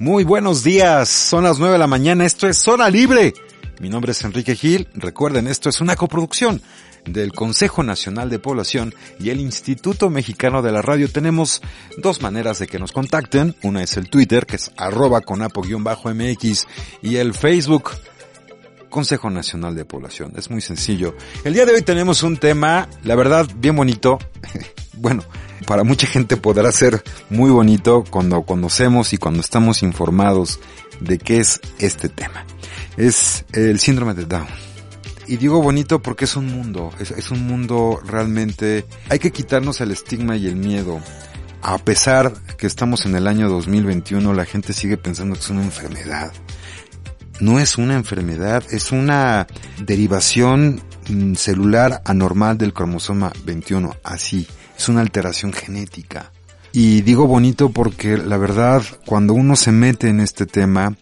Muy buenos días, son las 9 de la mañana, esto es Zona Libre. Mi nombre es Enrique Gil, recuerden, esto es una coproducción del Consejo Nacional de Población y el Instituto Mexicano de la Radio. Tenemos dos maneras de que nos contacten, una es el Twitter, que es arroba conapo-mx, y el Facebook, Consejo Nacional de Población. Es muy sencillo. El día de hoy tenemos un tema, la verdad, bien bonito. bueno, para mucha gente podrá ser muy bonito cuando conocemos y cuando estamos informados de qué es este tema. Es el síndrome de Down. Y digo bonito porque es un mundo, es, un mundo realmente, hay que quitarnos el estigma y el miedo. A pesar que estamos en el año 2021, la gente sigue pensando que es una enfermedad. No es una enfermedad, es una derivación mm, celular anormal del cromosoma 21, así es una alteración genética. Y digo bonito porque la verdad, cuando uno se mete en este tema,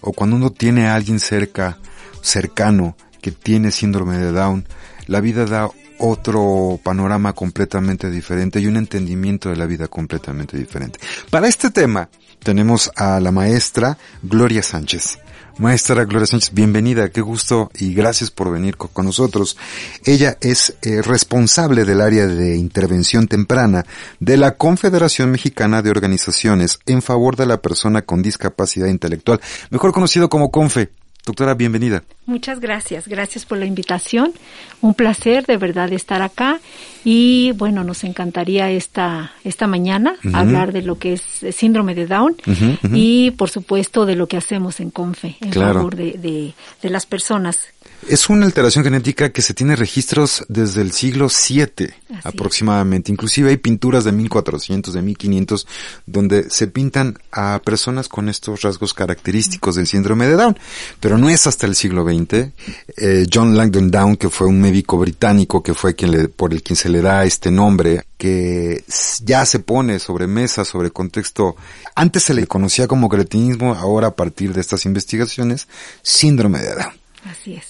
o cuando uno tiene a alguien cerca, cercano, que tiene síndrome de Down, la vida da otro panorama completamente diferente y un entendimiento de la vida completamente diferente. Para este tema tenemos a la maestra Gloria Sánchez. Maestra Gloria Sánchez, bienvenida, qué gusto y gracias por venir con nosotros. Ella es eh, responsable del área de intervención temprana de la Confederación Mexicana de Organizaciones en favor de la persona con discapacidad intelectual, mejor conocido como CONFE. Doctora, bienvenida. Muchas gracias, gracias por la invitación. Un placer de verdad estar acá y bueno, nos encantaría esta esta mañana hablar de lo que es síndrome de Down y por supuesto de lo que hacemos en Confe en Claro. favor de, de, de las personas. Es una alteración genética que se tiene registros desde el siglo VII Así es. aproximadamente. Inclusive hay pinturas de 1400, de 1500, donde se pintan a personas con estos rasgos característicos del síndrome de Down. Pero no es hasta el siglo XX. Eh, John Langdon Down, que fue un médico británico, que fue quien le, por el quien se le da este nombre, que ya se pone sobre mesa, sobre contexto. Antes se le conocía como cretinismo, ahora a partir de estas investigaciones, síndrome de Down Así es.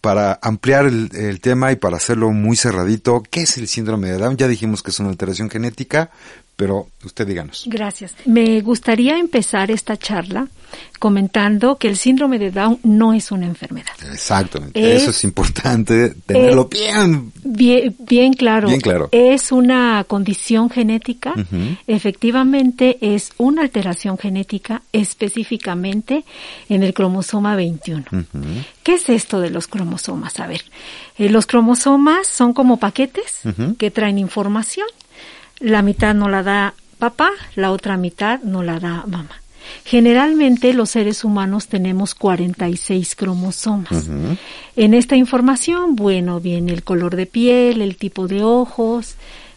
Para ampliar el, el tema y para hacerlo muy cerradito, ¿qué es el síndrome de Down? Ya dijimos que es una alteración genética, pero usted díganos. Gracias. Me gustaría empezar esta charla comentando que el síndrome de Down no es una enfermedad. Exactamente. Es- Eso es importante tenerlo bien. Bien, bien claro. Bien claro. Es una condición genética. Efectivamente, es una alteración genética específicamente en el cromosoma 21. Ujú. ¿Qué es esto de los cromosomas? A ver, eh, los cromosomas son como paquetes que traen información. La mitad no la da papá, la otra mitad no la da mamá. Generalmente los seres humanos tenemos 46 cromosomas. En esta información, bueno, viene el color de piel, el tipo de ojos,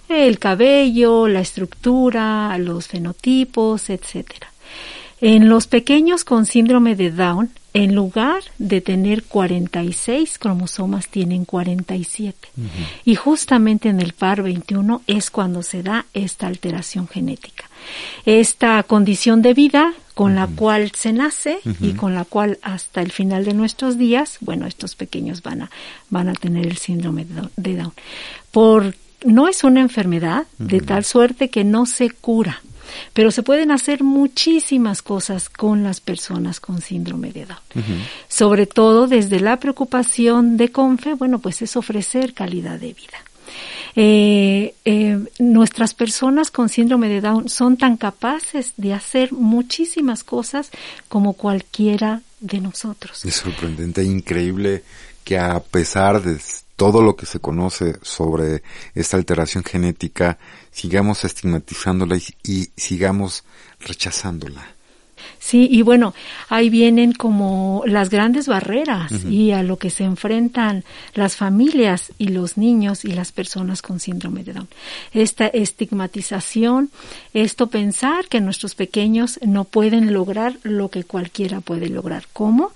el cabello, la estructura, los fenotipos, etcétera. En los pequeños con síndrome de Down, en lugar de tener 46 cromosomas, tienen 47. Y justamente en el par 21 es cuando se da esta alteración genética. Esta condición de vida con la cual se nace y con la cual hasta el final de nuestros días, bueno, estos pequeños van a, van a tener el síndrome de Down- de Down. Por, no es una enfermedad de tal suerte que no se cura. Pero se pueden hacer muchísimas cosas con las personas con síndrome de Down. Sobre todo desde la preocupación de CONFE, bueno, pues es ofrecer calidad de vida. Eh, eh, nuestras personas con síndrome de Down son tan capaces de hacer muchísimas cosas como cualquiera de nosotros. Es sorprendente e increíble que a pesar de todo lo que se conoce sobre esta alteración genética, sigamos estigmatizándola y, y sigamos rechazándola. Sí, y bueno, ahí vienen como las grandes barreras y a lo que se enfrentan las familias y los niños y las personas con síndrome de Down. Esta estigmatización, esto pensar que nuestros pequeños no pueden lograr lo que cualquiera puede lograr. ¿Cómo?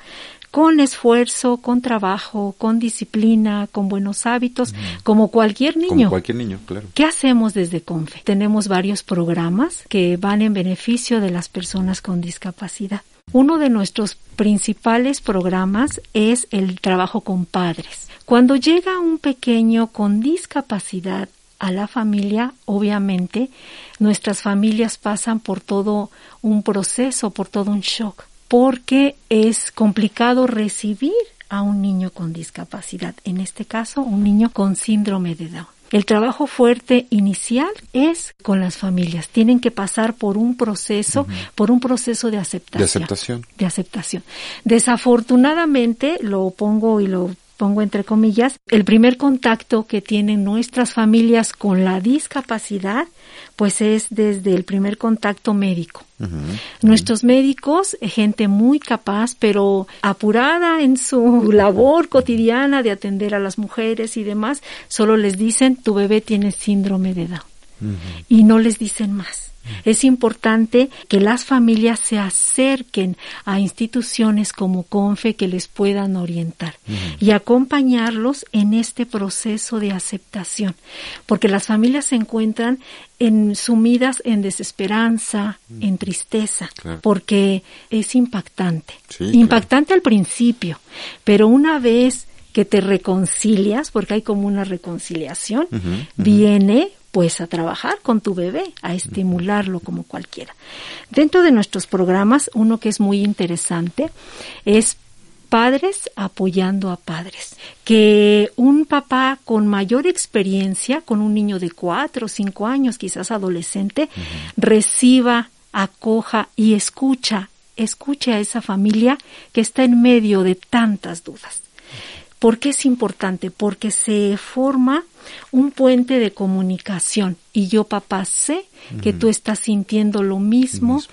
Con esfuerzo, con trabajo, con disciplina, con buenos hábitos, como cualquier niño. Como cualquier niño, claro. ¿Qué hacemos desde CONFE? Tenemos varios programas que van en beneficio de las personas con discapacidad. Uno de nuestros principales programas es el trabajo con padres. Cuando llega un pequeño con discapacidad a la familia, obviamente, nuestras familias pasan por todo un proceso, por todo un shock porque es complicado recibir a un niño con discapacidad, en este caso un niño con síndrome de Down. El trabajo fuerte inicial es con las familias. Tienen que pasar por un proceso, por un proceso de aceptación. De aceptación. De aceptación. Desafortunadamente, lo pongo y lo pongo entre comillas, el primer contacto que tienen nuestras familias con la discapacidad, pues es desde el primer contacto médico. Nuestros médicos, eh, gente muy capaz, pero apurada en su labor cotidiana de atender a las mujeres y demás, solo les dicen, tu bebé tiene síndrome de Down. Y no les dicen más. Es importante que las familias se acerquen a instituciones como CONFE que les puedan orientar y acompañarlos en este proceso de aceptación, porque las familias se encuentran en, sumidas en desesperanza, en tristeza, porque es impactante. impactante al principio, pero una vez que te reconcilias, porque hay como una reconciliación, viene pues a trabajar con tu bebé, a estimularlo como cualquiera. Dentro de nuestros programas, uno que es muy interesante es padres apoyando a padres. Que un papá con mayor experiencia, con un niño de cuatro o cinco años, quizás adolescente, reciba, acoja y escucha, escuche a esa familia que está en medio de tantas dudas. ¿Por qué es importante? Porque se forma un puente de comunicación y yo papá sé que tú estás sintiendo lo mismo,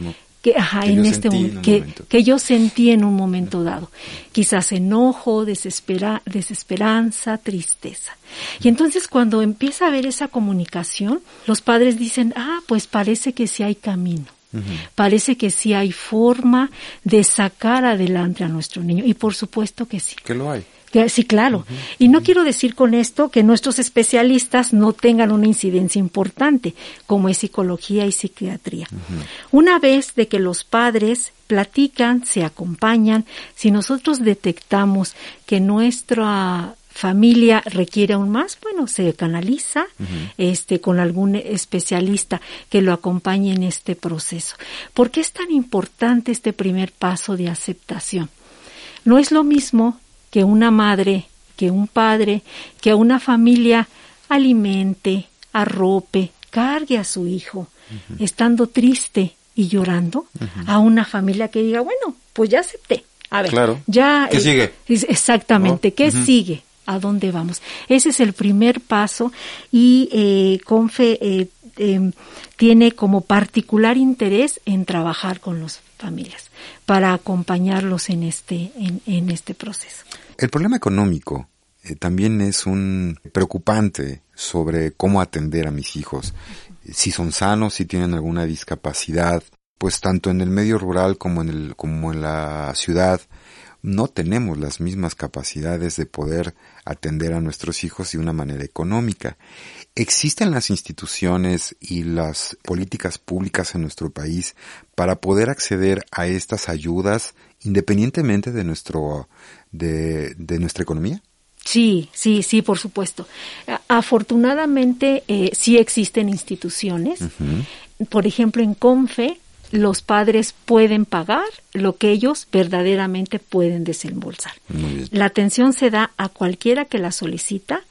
que, ajá, en este momento, que, yo sentí en un momento dado. Quizás enojo, desespera, desesperanza, tristeza. Y entonces cuando empieza a haber esa comunicación, los padres dicen, ah, pues parece que sí hay camino. Parece que sí hay forma de sacar adelante a nuestro niño. Y por supuesto que sí. Que lo hay. Sí, claro. Y no quiero decir con esto que nuestros especialistas no tengan una incidencia importante, como es psicología y psiquiatría. Una vez de que los padres platican, se acompañan, si nosotros detectamos que nuestra familia requiere aún más, bueno, se canaliza este con algún especialista que lo acompañe en este proceso. ¿Por qué es tan importante este primer paso de aceptación? No es lo mismo que una madre, que un padre, que una familia alimente, arrope, cargue a su hijo, estando triste y llorando, a una familia que diga, bueno, pues ya acepté. A ver, ya. ¿Qué sigue? Exactamente, ¿qué sigue? ¿A dónde vamos? Ese es el primer paso y eh, Confe eh, em, tiene como particular interés en trabajar con las familias para acompañarlos en este, en este proceso. El problema económico eh, también es un preocupante sobre cómo atender a mis hijos. Si son sanos, si tienen alguna discapacidad, pues tanto en el medio rural como en el, como en la ciudad, no tenemos las mismas capacidades de poder atender a nuestros hijos de una manera económica. ¿Existen las instituciones y las políticas públicas en nuestro país para poder acceder a estas ayudas independientemente de nuestro de, nuestra economía? Sí, sí, sí, por supuesto. Afortunadamente eh, sí existen instituciones. Por ejemplo, en CONFE los padres pueden pagar lo que ellos verdaderamente pueden desembolsar. La atención se da a cualquiera que la solicita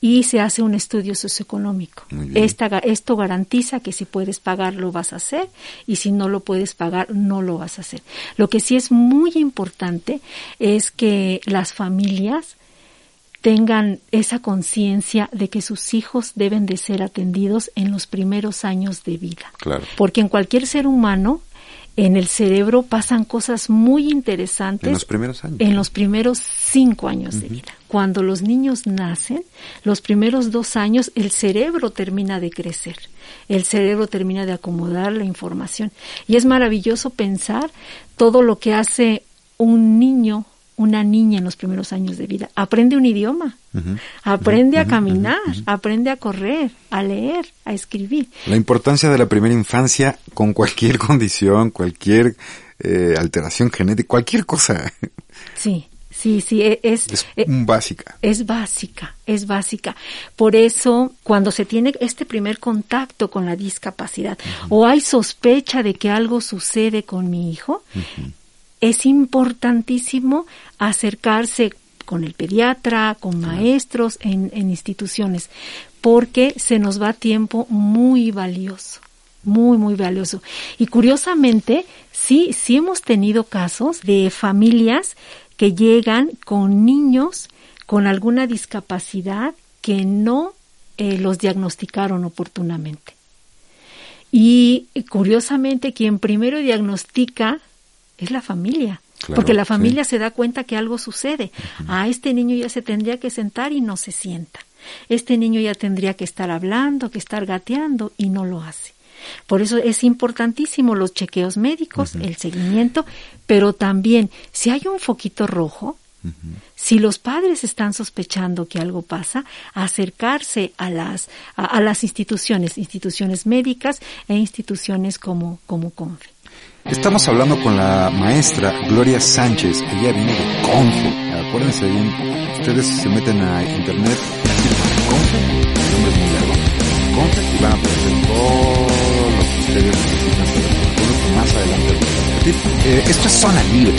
y se hace un estudio socioeconómico. Esta, esto garantiza que si puedes pagar lo vas a hacer y si no lo puedes pagar no lo vas a hacer. Lo que sí es muy importante es que las familias tengan esa conciencia de que sus hijos deben de ser atendidos en los primeros años de vida. Porque en cualquier ser humano en el cerebro pasan cosas muy interesantes. En los primeros años. En los primeros cinco años de vida. Cuando los niños nacen, los primeros dos años, el cerebro termina de crecer. El cerebro termina de acomodar la información. Y es maravilloso pensar todo lo que hace un niño una niña en los primeros años de vida. Aprende un idioma, aprende a caminar, aprende a correr, a leer, a escribir. La importancia de la primera infancia con cualquier condición, cualquier eh, alteración genética, cualquier cosa. Sí. Sí, sí, e, es, es e, básica. Es básica, es básica. Por eso, cuando se tiene este primer contacto con la discapacidad o hay sospecha de que algo sucede con mi hijo, es importantísimo acercarse con el pediatra, con maestros en, instituciones, porque se nos va tiempo muy valioso muy, muy valioso. Y curiosamente, sí, sí hemos tenido casos de familias que llegan con niños con alguna discapacidad que no eh, los diagnosticaron oportunamente. Y curiosamente, quien primero diagnostica es la familia. porque la familia se da cuenta que algo sucede. A este niño ya se tendría que sentar y no se sienta. Este niño ya tendría que estar hablando, que estar gateando y no lo hace. Por eso es importantísimo los chequeos médicos, el seguimiento, pero también si hay un foquito rojo, si los padres están sospechando que algo pasa, acercarse a las, a, las instituciones, instituciones médicas e instituciones como, como CONFE. Estamos hablando con la maestra Gloria Sánchez. Ella viene de Confe. Acuérdense bien, ustedes se meten a internet, Confe, el nombre es muy largo. Confe y van a aprender todo lo que ustedes necesitan más adelante eh, esto es Zona Libre.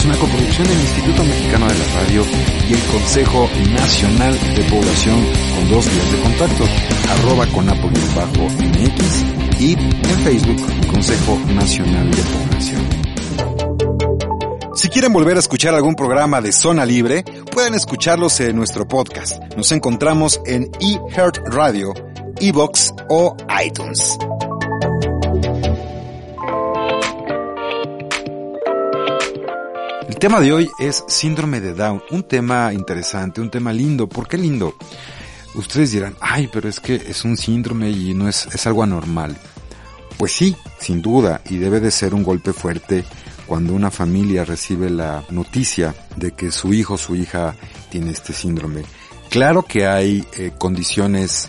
Es una coproducción del Instituto Mexicano de la Radio y el Consejo Nacional de Población con dos vías de contacto, arroba con bajo MX y en Facebook Consejo Nacional de Población. Si quieren volver a escuchar algún programa de Zona Libre, pueden escucharlos en nuestro podcast. Nos encontramos en eHeart Radio, Evox o iTunes. Tema de hoy es síndrome de Down, un tema interesante, un tema lindo. ¿Por qué lindo? Ustedes dirán, ay, pero es que es un síndrome y no es, es algo anormal. Pues sí, sin duda, y debe de ser un golpe fuerte cuando una familia recibe la noticia de que su hijo o su hija tiene este síndrome. Claro que hay eh, condiciones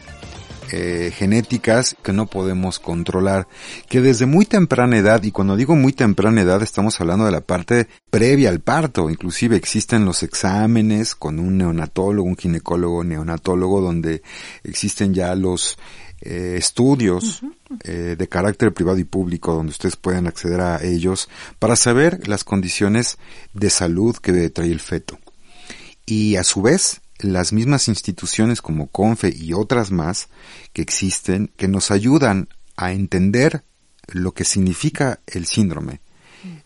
eh, genéticas que no podemos controlar, que desde muy temprana edad, y cuando digo muy temprana edad estamos hablando de la parte previa al parto, inclusive existen los exámenes con un neonatólogo, un ginecólogo neonatólogo, donde existen ya los eh, estudios eh, de carácter privado y público donde ustedes pueden acceder a ellos para saber las condiciones de salud que trae el feto. Y a su vez, las mismas instituciones como CONFE y otras más que existen que nos ayudan a entender lo que significa el síndrome,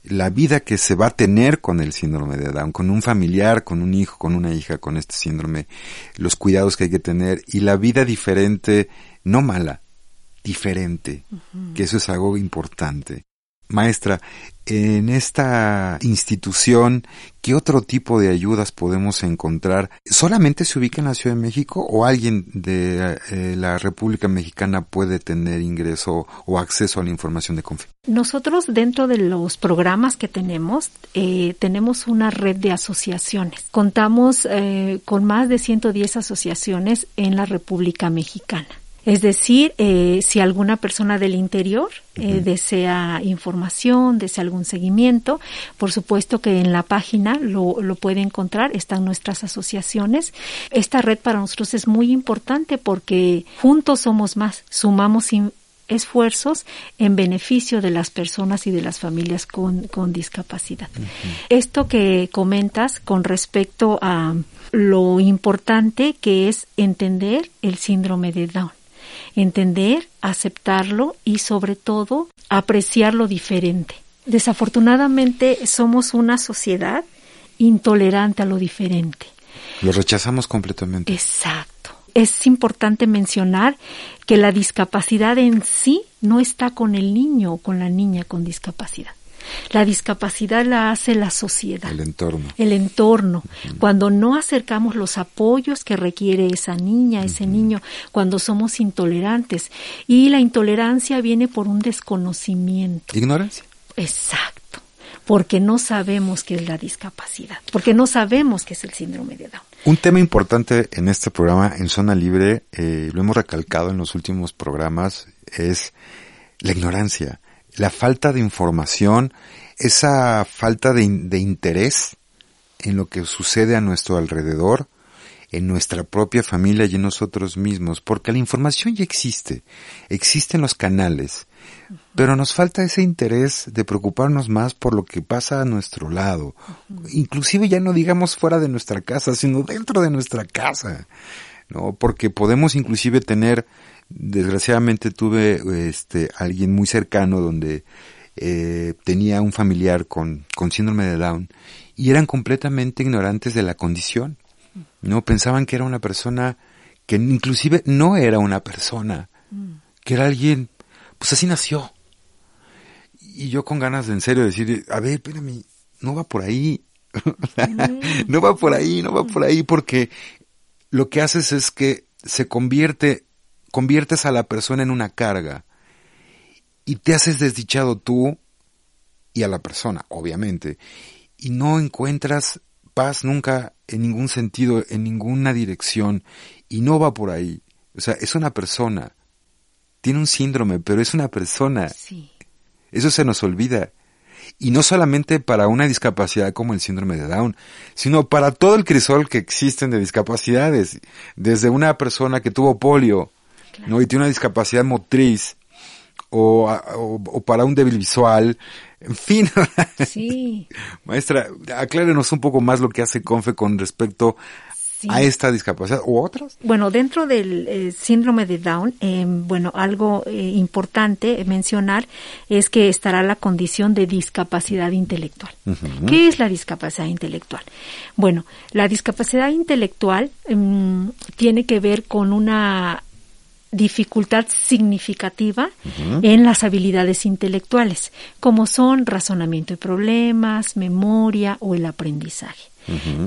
la vida que se va a tener con el síndrome de Down, con un familiar, con un hijo, con una hija con este síndrome, los cuidados que hay que tener y la vida diferente no mala, diferente, que eso es algo importante. Maestra, en esta institución, ¿qué otro tipo de ayudas podemos encontrar? ¿Solamente se ubica en la Ciudad de México o alguien de eh, la República Mexicana puede tener ingreso o acceso a la información de Confi? Nosotros dentro de los programas que tenemos, eh, tenemos una red de asociaciones. Contamos eh, con más de 110 asociaciones en la República Mexicana. Es decir, eh, si alguna persona del interior eh, desea información, desea algún seguimiento, por supuesto que en la página lo, lo puede encontrar, están nuestras asociaciones. Esta red para nosotros es muy importante porque juntos somos más, sumamos esfuerzos en beneficio de las personas y de las familias con, con discapacidad. Esto que comentas con respecto a lo importante que es entender el síndrome de Down entender, aceptarlo y sobre todo apreciar lo diferente. Desafortunadamente somos una sociedad intolerante a lo diferente. Lo rechazamos completamente. Exacto. Es importante mencionar que la discapacidad en sí no está con el niño o con la niña con discapacidad. La discapacidad la hace la sociedad. El entorno. El entorno. Cuando no acercamos los apoyos que requiere esa niña, ese niño, cuando somos intolerantes. Y la intolerancia viene por un desconocimiento. Ignorancia. Exacto. Porque no sabemos qué es la discapacidad. Porque no sabemos qué es el síndrome de Down. Un tema importante en este programa, en Zona Libre, eh, lo hemos recalcado en los últimos programas, es la ignorancia la falta de información, esa falta de, interés en lo que sucede a nuestro alrededor, en nuestra propia familia y en nosotros mismos, porque la información ya existe, existen los canales, pero nos falta ese interés de preocuparnos más por lo que pasa a nuestro lado, inclusive ya no digamos fuera de nuestra casa, sino dentro de nuestra casa, ¿no? Porque podemos inclusive tener desgraciadamente tuve este alguien muy cercano donde eh, tenía un familiar con, con síndrome de Down y eran completamente ignorantes de la condición. No pensaban que era una persona que inclusive no era una persona, que era alguien, pues así nació. Y yo con ganas de en serio decir, a ver, espérame, no va por ahí. no va por ahí, no va por ahí, porque lo que haces es que se convierte conviertes a la persona en una carga y te haces desdichado tú y a la persona, obviamente, y no encuentras paz nunca en ningún sentido, en ninguna dirección, y no va por ahí. O sea, es una persona. Tiene un síndrome, pero es una persona. Sí. Eso se nos olvida. Y no solamente para una discapacidad como el síndrome de Down, sino para todo el crisol que existen de discapacidades. Desde una persona que tuvo polio, ¿no? Y tiene una discapacidad motriz o, o, para un débil visual, en fin. Sí. Maestra, aclárenos un poco más lo que hace CONFE con respecto a esta discapacidad u otras? Bueno, dentro del eh, síndrome de Down, eh, bueno, algo eh, importante mencionar es que estará la condición de discapacidad intelectual. ¿Qué es la discapacidad intelectual? Bueno, la discapacidad intelectual em, tiene que ver con una dificultad significativa en las habilidades intelectuales, como son razonamiento de problemas, memoria o el aprendizaje.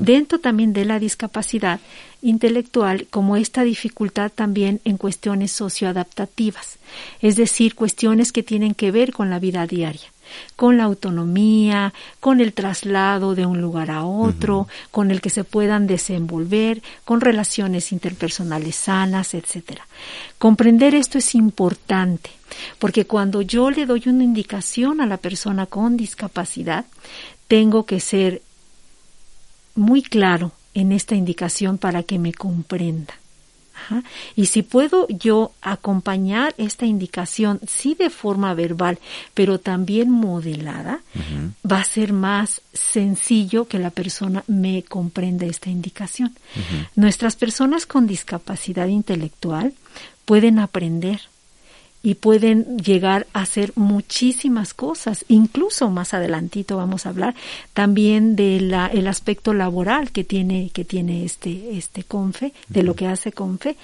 Dentro también de la discapacidad intelectual, como esta dificultad también en cuestiones socioadaptativas, es decir, cuestiones que tienen que ver con la vida diaria con la autonomía, con el traslado de un lugar a otro, con el que se puedan desenvolver, con relaciones interpersonales sanas, etcétera. Comprender esto es importante, porque cuando yo le doy una indicación a la persona con discapacidad, tengo que ser muy claro en esta indicación para que me comprenda. Y si puedo yo acompañar esta indicación, sí de forma verbal, pero también modelada, va a ser más sencillo que la persona me comprenda esta indicación. Nuestras personas con discapacidad intelectual pueden aprender y pueden llegar a hacer muchísimas cosas. Incluso más adelantito vamos a hablar también del el aspecto laboral que tiene, que tiene este, este CONFE, de lo que hace CONFE,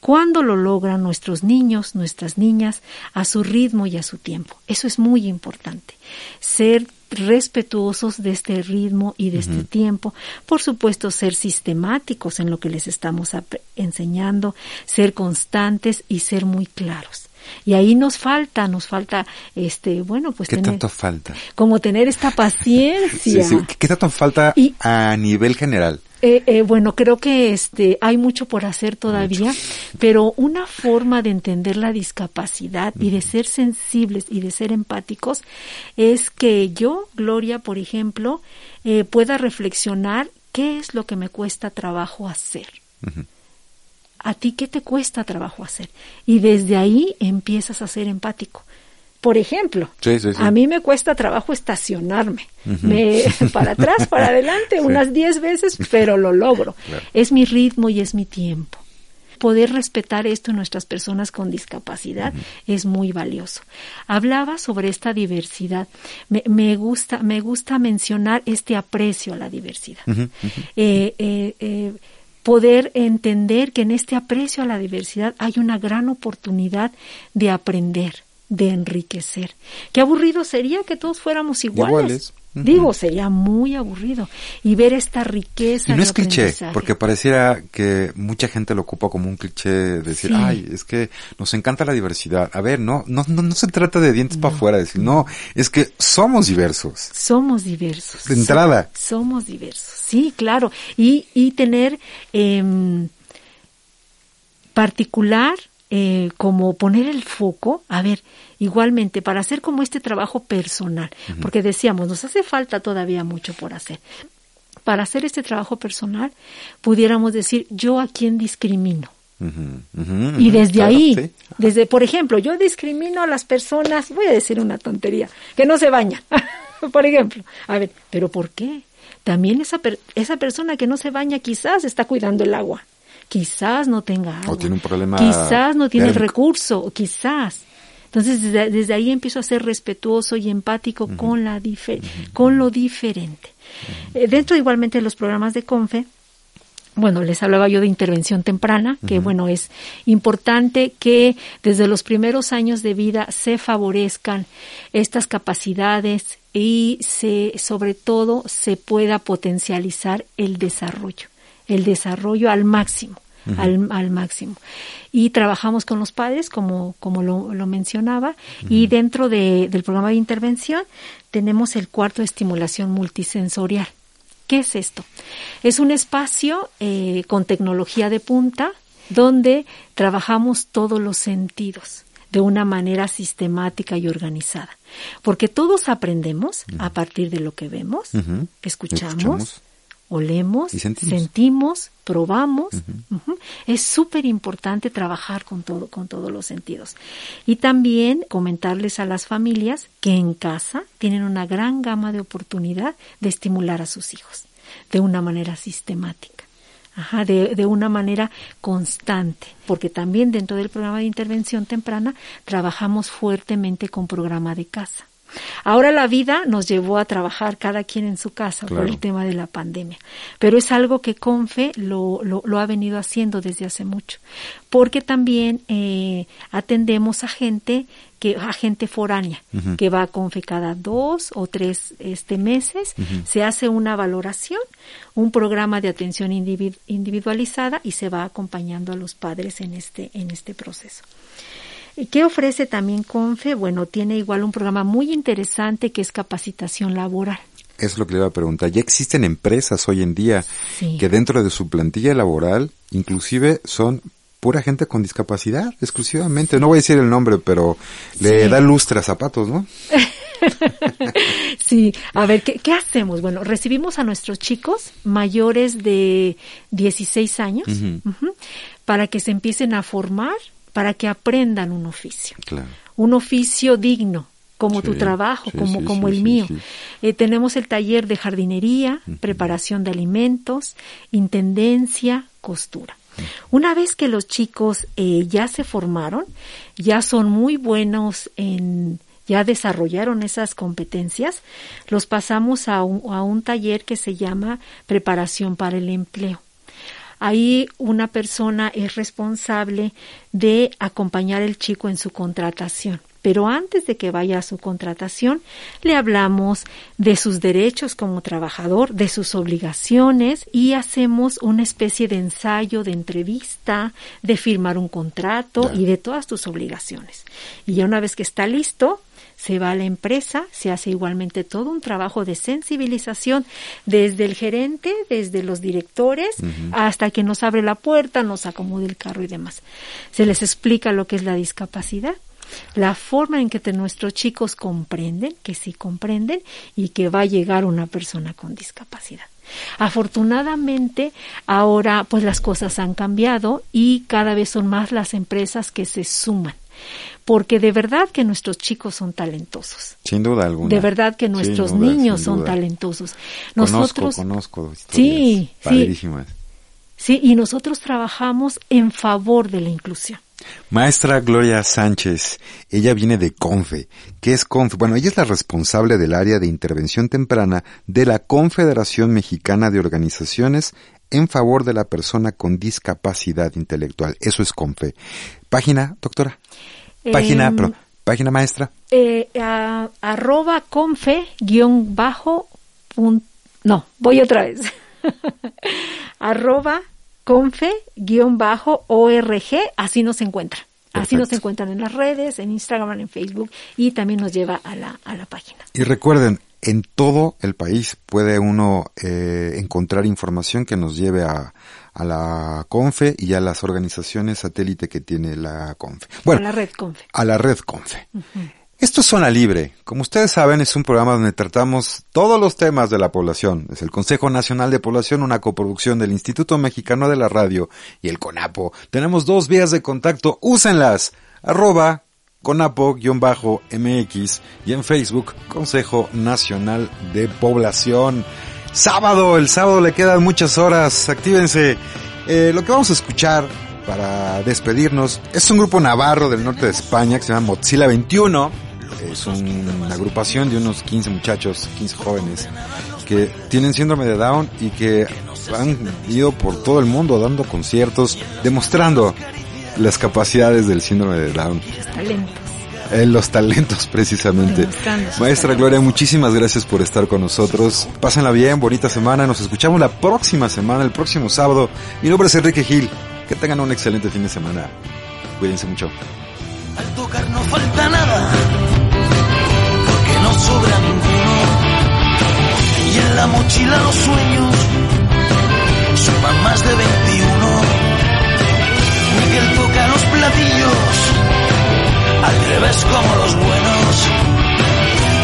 cuando lo logran nuestros niños, nuestras niñas, a su ritmo y a su tiempo. Eso es muy importante. Ser respetuosos de este ritmo y de este tiempo. Por supuesto, ser sistemáticos en lo que les estamos enseñando, ser constantes y ser muy claros. Y ahí nos falta, nos falta, este, bueno, pues ¿Qué tener, tanto falta? Como tener esta paciencia. ¿Qué tanto falta a nivel general? Eh, eh, bueno, creo que este hay mucho por hacer todavía, pero una forma de entender la discapacidad y de ser sensibles y de ser empáticos es que yo, Gloria, por ejemplo, eh, pueda reflexionar qué es lo que me cuesta trabajo hacer. ¿A ti qué te cuesta trabajo hacer? Y desde ahí empiezas a ser empático. Por ejemplo, a mí me cuesta trabajo estacionarme. me, para atrás, para adelante, unas 10 veces, pero lo logro. Es mi ritmo y es mi tiempo. Poder respetar esto en nuestras personas con discapacidad es muy valioso. Hablaba sobre esta diversidad. Me, me, gusta, me gusta mencionar este aprecio a la diversidad. eh, eh, eh poder entender que en este aprecio a la diversidad hay una gran oportunidad de aprender, de enriquecer. Qué aburrido sería que todos fuéramos iguales. Iguales. Digo, sería muy aburrido. Y ver esta riqueza. Y no de es cliché, porque pareciera que mucha gente lo ocupa como un cliché, decir, Sí. ay, es que nos encanta la diversidad. A ver, no, no, no, no se trata de dientes para afuera, decir, no, es que somos diversos. Somos diversos. De entrada. So- somos diversos, sí, claro. Y, y tener em, particular, eh, como poner el foco, a ver, igualmente, para hacer como este trabajo personal, porque decíamos, nos hace falta todavía mucho por hacer. Para hacer este trabajo personal, pudiéramos decir, yo a quién discrimino. Y desde claro, ahí, sí. desde, por ejemplo, yo discrimino a las personas, voy a decir una tontería, que no se bañan, por ejemplo. A ver, ¿pero por qué? También esa, per- esa persona que no se baña quizás está cuidando el agua, quizás no tenga agua, tiene un problema quizás no tiene el recurso, o quizás. Entonces, desde, desde ahí empiezo a ser respetuoso y empático con, la dife- con lo diferente. Eh, dentro igualmente de los programas de CONFE, bueno, les hablaba yo de intervención temprana, que bueno, es importante que desde los primeros años de vida se favorezcan estas capacidades y se, sobre todo, se pueda potencializar el desarrollo, el desarrollo al máximo. Al, al máximo. Y trabajamos con los padres, como, como lo, lo mencionaba, y dentro de- del programa de intervención tenemos el cuarto de estimulación multisensorial. ¿Qué es esto? Es un espacio eh, con tecnología de punta donde trabajamos todos los sentidos de una manera sistemática y organizada. Porque todos aprendemos a partir de lo que vemos, Escuchamos. Olemos, Y sentimos. sentimos, probamos. Es súper importante trabajar con todo, con todos los sentidos. Y también comentarles a las familias que en casa tienen una gran gama de oportunidad de estimular a sus hijos de una manera sistemática. Ajá, de, de una manera constante, porque también dentro del programa de intervención temprana trabajamos fuertemente con programa de casa. Ahora la vida nos llevó a trabajar cada quien en su casa por el tema de la pandemia, pero es algo que Confe lo, lo, lo ha venido haciendo desde hace mucho, porque también eh, atendemos a gente que a gente foránea que va a Confe cada dos o tres este meses, se hace una valoración, un programa de atención individ- individualizada y se va acompañando a los padres en este en este proceso. ¿Y ¿Qué ofrece también Confe? Bueno, tiene igual un programa muy interesante que es capacitación laboral. Es lo que le iba a preguntar. Ya existen empresas hoy en día Sí. que dentro de su plantilla laboral inclusive son pura gente con discapacidad, exclusivamente. No voy a decir el nombre, pero le Sí. da lustre a zapatos, ¿no? Sí, a ver, ¿qué, qué hacemos? Bueno, recibimos a nuestros chicos mayores de 16 años ujú, para que se empiecen a formar, para que aprendan un oficio. Claro. un oficio digno, como tu trabajo, sí, como, sí, como el mío. Eh, tenemos el taller de jardinería, preparación de alimentos, intendencia, costura. Una vez que los chicos eh, ya se formaron, ya son muy buenos en, ya desarrollaron esas competencias, los pasamos a un, a un taller que se llama preparación para el empleo. Ahí una persona es responsable de acompañar al chico en su contratación. Pero antes de que vaya a su contratación, le hablamos de sus derechos como trabajador, de sus obligaciones y hacemos una especie de ensayo, de entrevista, de firmar un contrato y de todas tus obligaciones. Y ya una vez que está listo, se va a la empresa, se hace igualmente todo un trabajo de sensibilización desde el gerente, desde los directores, hasta que nos abre la puerta, nos acomoda el carro y demás. Se les explica lo que es la discapacidad, la forma en que te- nuestros chicos comprenden, que sí comprenden, y que va a llegar una persona con discapacidad. Afortunadamente, ahora pues las cosas han cambiado y cada vez son más las empresas que se suman porque de verdad que nuestros chicos son talentosos. Sin duda alguna. De verdad que nuestros duda, niños son talentosos. Conozco, Nosotros, conozco historias Sí, sí. padrísimas. sí, y nosotros trabajamos en favor de la inclusión. Maestra Gloria Sánchez, ella viene de CONFE. ¿Qué es CONFE? Bueno, ella es la responsable del área de intervención temprana de la Confederación Mexicana de Organizaciones en favor de la persona con discapacidad intelectual. Eso es CONFE. Página, doctora. Página, pero Página maestra. Eh, a- arroba confe guion bajo pun- no, voy otra vez. arroba confe guion bajo org, así nos encuentran. Así nos encuentran en las redes, en Instagram, en Facebook y también nos lleva a la, a la página. Y recuerden, en todo el país puede uno eh, encontrar información que nos lleve a, a la CONFE y a las organizaciones satélite que tiene la CONFE. Bueno, a la red confe. a la red CONFE. Esto es Zona Libre. Como ustedes saben, es un programa donde tratamos todos los temas de la población. Es el Consejo Nacional de Población, una coproducción del Instituto Mexicano de la Radio y el CONAPO. Tenemos dos vías de contacto. Úsenlas. Arroba CONAPO-MX y en Facebook Consejo Nacional de Población. Sábado, el sábado le quedan muchas horas. Actívense. Eh, lo que vamos a escuchar para despedirnos es un grupo navarro del norte de España que se llama Mozilla 21. Es un- una agrupación de unos 15 muchachos, 15 jóvenes que tienen síndrome de Down y que han ido por todo el mundo dando conciertos, demostrando las capacidades del síndrome de Down. Los talentos. Eh, los talentos precisamente. Maestra. Gloria, muchísimas gracias por estar con nosotros. Pásenla bien, bonita semana. Nos escuchamos la próxima semana, el próximo sábado. Mi nombre es Enrique Gil. Que tengan un excelente fin de semana. Cuídense mucho. Al tocar no falta nada, porque no sobra ninguno. Y en la mochila los sueños suman más de 21. Miguel toca los al revés como los buenos.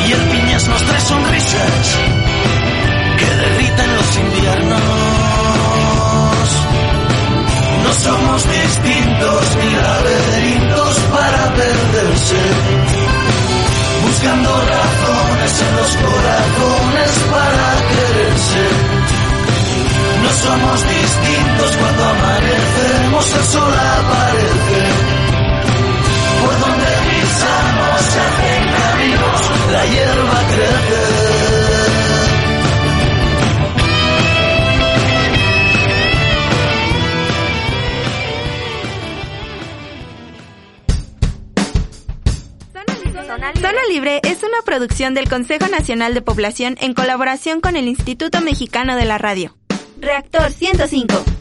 Y el piñas nos trae sonrisas que derriten los inviernos. No somos distintos ni laberintos para perderse. Buscando razones en los corazones para quererse. No somos distintos cuando amanecemos, el sol aparece. Por donde pisamos se hacen caminos, la hierba crece. Zona Libre es una producción del Consejo Nacional de Población en colaboración con el Instituto Mexicano de la Radio. Reactor 105.